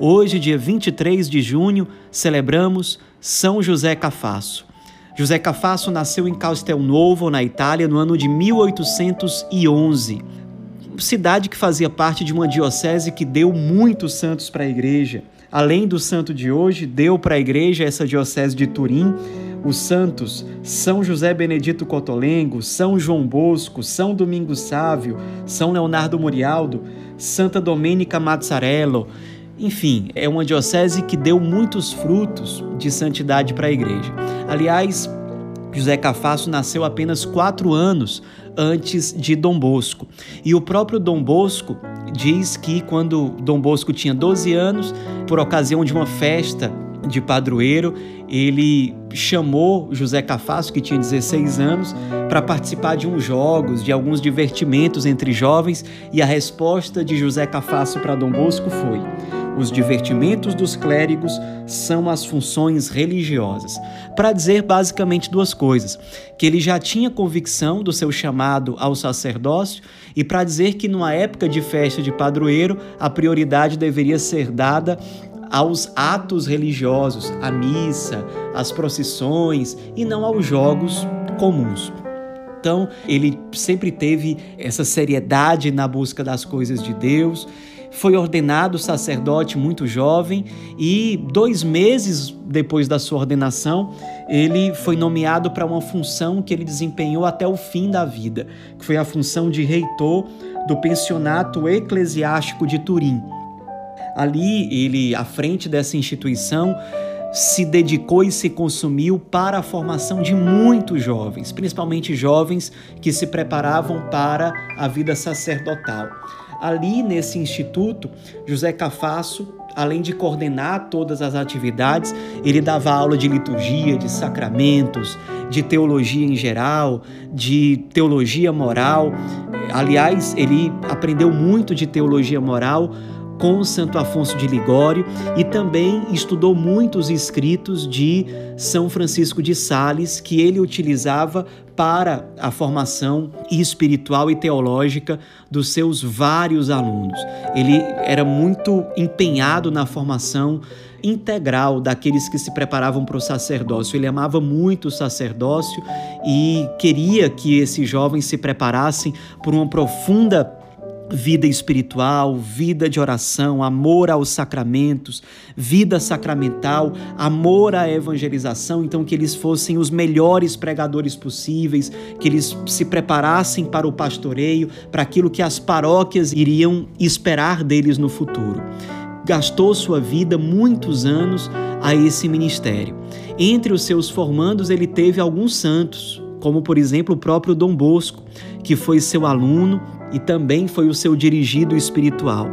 Hoje, dia 23 de junho, celebramos São José Cafasso. José Cafasso nasceu em Castelnuovo, na Itália, no ano de 1811. Cidade que fazia parte de uma diocese que deu muitos santos para a igreja. Além do santo de hoje, deu para a igreja essa diocese de Turim os santos São José Benedito Cotolengo, São João Bosco, São Domingos Sávio, São Leonardo Murialdo, Santa Domênica Mazzarello. Enfim, é uma diocese que deu muitos frutos de santidade para a igreja. Aliás, José Cafasso nasceu apenas quatro anos antes de Dom Bosco. E o próprio Dom Bosco diz que quando Dom Bosco tinha 12 anos, por ocasião de uma festa de padroeiro, ele chamou José Cafasso, que tinha 16 anos, para participar de uns jogos, de alguns divertimentos entre jovens, e a resposta de José Cafasso para Dom Bosco foi: os divertimentos dos clérigos são as funções religiosas. Para dizer basicamente duas coisas: que ele já tinha convicção do seu chamado ao sacerdócio, e para dizer que numa época de festa de padroeiro, a prioridade deveria ser dada aos atos religiosos, à missa, às procissões e não aos jogos comuns. Então, ele sempre teve essa seriedade na busca das coisas de Deus. Foi ordenado sacerdote muito jovem e, dois meses depois da sua ordenação, ele foi nomeado para uma função que ele desempenhou até o fim da vida, que foi a função de reitor do pensionato eclesiástico de Turim. Ali, ele, à frente dessa instituição, se dedicou e se consumiu para a formação de muitos jovens, principalmente jovens que se preparavam para a vida sacerdotal. Ali nesse instituto, José Cafasso, além de coordenar todas as atividades, ele dava aula de liturgia, de sacramentos, de teologia em geral, de teologia moral. Aliás, ele aprendeu muito de teologia moral com Santo Afonso de Ligório e também estudou muitos escritos de São Francisco de Sales que ele utilizava para a formação espiritual e teológica dos seus vários alunos. Ele era muito empenhado na formação integral daqueles que se preparavam para o sacerdócio. Ele amava muito o sacerdócio e queria que esses jovens se preparassem por uma profunda vida espiritual, vida de oração, amor aos sacramentos, vida sacramental, amor à evangelização, então que eles fossem os melhores pregadores possíveis, que eles se preparassem para o pastoreio, para aquilo que as paróquias iriam esperar deles no futuro. Gastou sua vida muitos anos a esse ministério. Entre os seus formandos, ele teve alguns santos, como por exemplo o próprio Dom Bosco, que foi seu aluno e também foi o seu dirigido espiritual.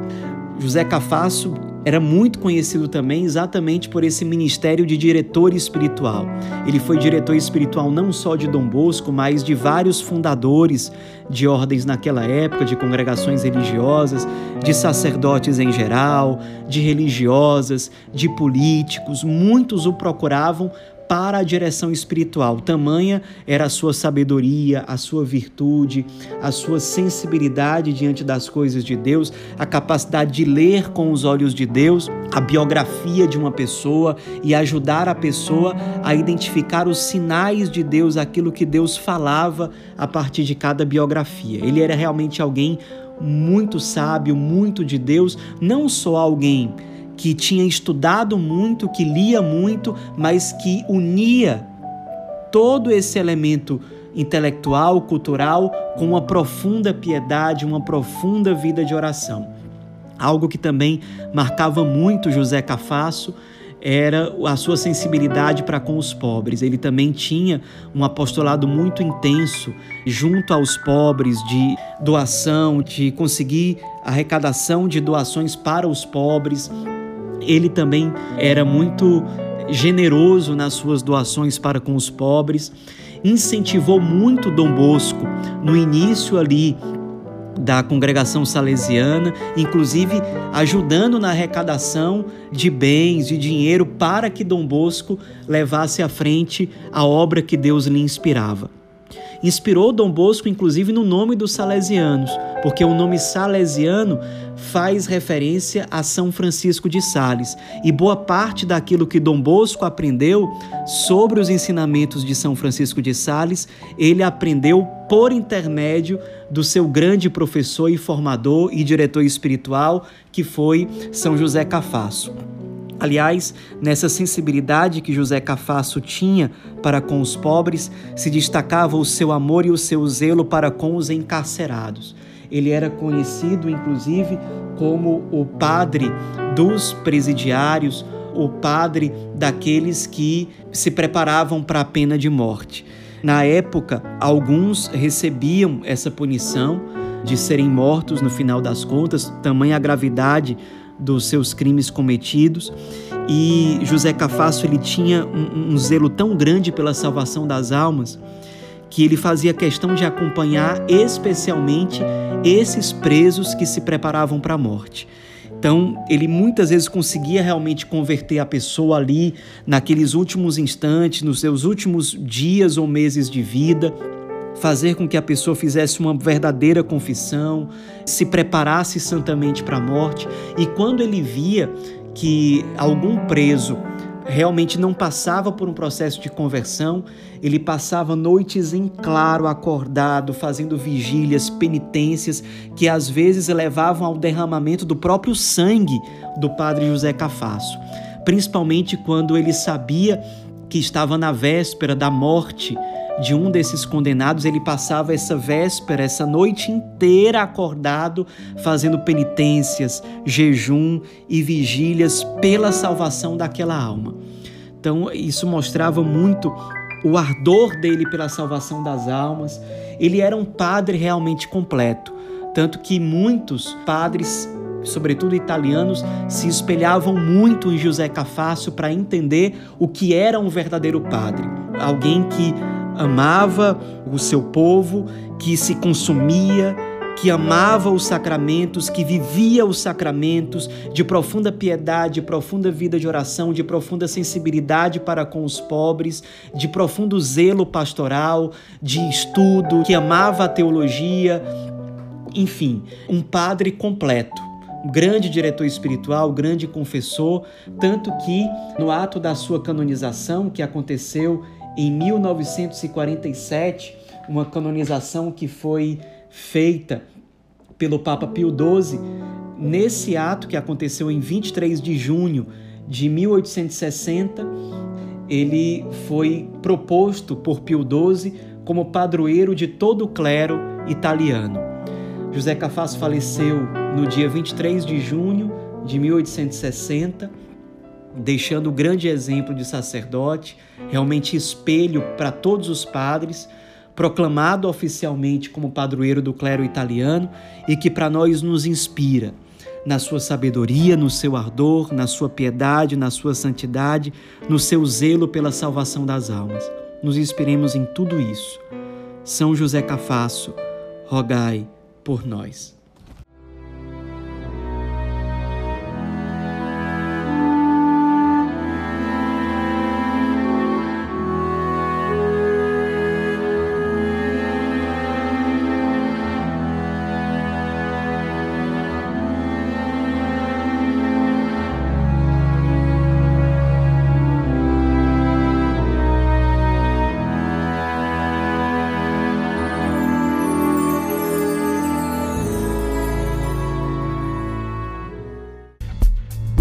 José Cafasso era muito conhecido também exatamente por esse ministério de diretor espiritual. Ele foi diretor espiritual não só de Dom Bosco, mas de vários fundadores de ordens naquela época, de congregações religiosas, de sacerdotes em geral, de religiosas, de políticos. Muitos o procuravam para a direção espiritual. Tamanha era a sua sabedoria, a sua virtude, a sua sensibilidade diante das coisas de Deus, a capacidade de ler com os olhos de Deus a biografia de uma pessoa e ajudar a pessoa a identificar os sinais de Deus, aquilo que Deus falava a partir de cada biografia. Ele era realmente alguém muito sábio, muito de Deus, não só alguém que tinha estudado muito, que lia muito, mas que unia todo esse elemento intelectual, cultural, com uma profunda piedade, uma profunda vida de oração. Algo que também marcava muito José Cafasso era a sua sensibilidade para com os pobres. Ele também tinha um apostolado muito intenso junto aos pobres, de doação, de conseguir arrecadação de doações para os pobres ele também era muito generoso nas suas doações para com os pobres, incentivou muito Dom Bosco no início ali da congregação salesiana, inclusive ajudando na arrecadação de bens, de dinheiro para que Dom Bosco levasse à frente a obra que Deus lhe inspirava. Inspirou Dom Bosco, inclusive, no nome dos salesianos, porque o nome salesiano faz referência a São Francisco de Sales. E boa parte daquilo que Dom Bosco aprendeu sobre os ensinamentos de São Francisco de Sales, ele aprendeu por intermédio do seu grande professor e formador e diretor espiritual, que foi São José Cafasso. Aliás, nessa sensibilidade que José Cafasso tinha para com os pobres, se destacava o seu amor e o seu zelo para com os encarcerados. Ele era conhecido, inclusive, como o padre dos presidiários, o padre daqueles que se preparavam para a pena de morte. Na época, alguns recebiam essa punição de serem mortos no final das contas, tamanha a gravidade dos seus crimes cometidos. E José Cafasso ele tinha um, um zelo tão grande pela salvação das almas que ele fazia questão de acompanhar especialmente esses presos que se preparavam para a morte. Então, ele muitas vezes conseguia realmente converter a pessoa ali, naqueles últimos instantes, nos seus últimos dias ou meses de vida, fazer com que a pessoa fizesse uma verdadeira confissão, se preparasse santamente para a morte. E quando ele via que algum preso realmente não passava por um processo de conversão, ele passava noites em claro, acordado, fazendo vigílias, penitências, que às vezes levavam ao derramamento do próprio sangue do padre José Cafasso, principalmente quando ele sabia que estava na véspera da morte de um desses condenados, ele passava essa véspera, essa noite inteira acordado, fazendo penitências, jejum e vigílias pela salvação daquela alma. Então, isso mostrava muito o ardor dele pela salvação das almas. Ele era um padre realmente completo, tanto que muitos padres sobretudo italianos, se espelhavam muito em José Cafasso para entender o que era um verdadeiro padre. Alguém que amava o seu povo, que se consumia, que amava os sacramentos, que vivia os sacramentos de profunda piedade, de profunda vida de oração, de profunda sensibilidade para com os pobres, de profundo zelo pastoral, de estudo, que amava a teologia, enfim, um padre completo grande diretor espiritual, grande confessor, tanto que no ato da sua canonização, que aconteceu em 1947, uma canonização que foi feita pelo Papa Pio XII, nesse ato que aconteceu em 23 de junho de 1860, ele foi proposto por Pio XII como padroeiro de todo o clero italiano. José Cafasso faleceu no dia 23 de junho de 1860 deixando o grande exemplo de sacerdote, realmente espelho para todos os padres, proclamado oficialmente como padroeiro do clero italiano e que para nós nos inspira na sua sabedoria, no seu ardor, na sua piedade, na sua santidade, no seu zelo pela salvação das almas. Nos inspiremos em tudo isso. São José Cafasso, rogai por nós.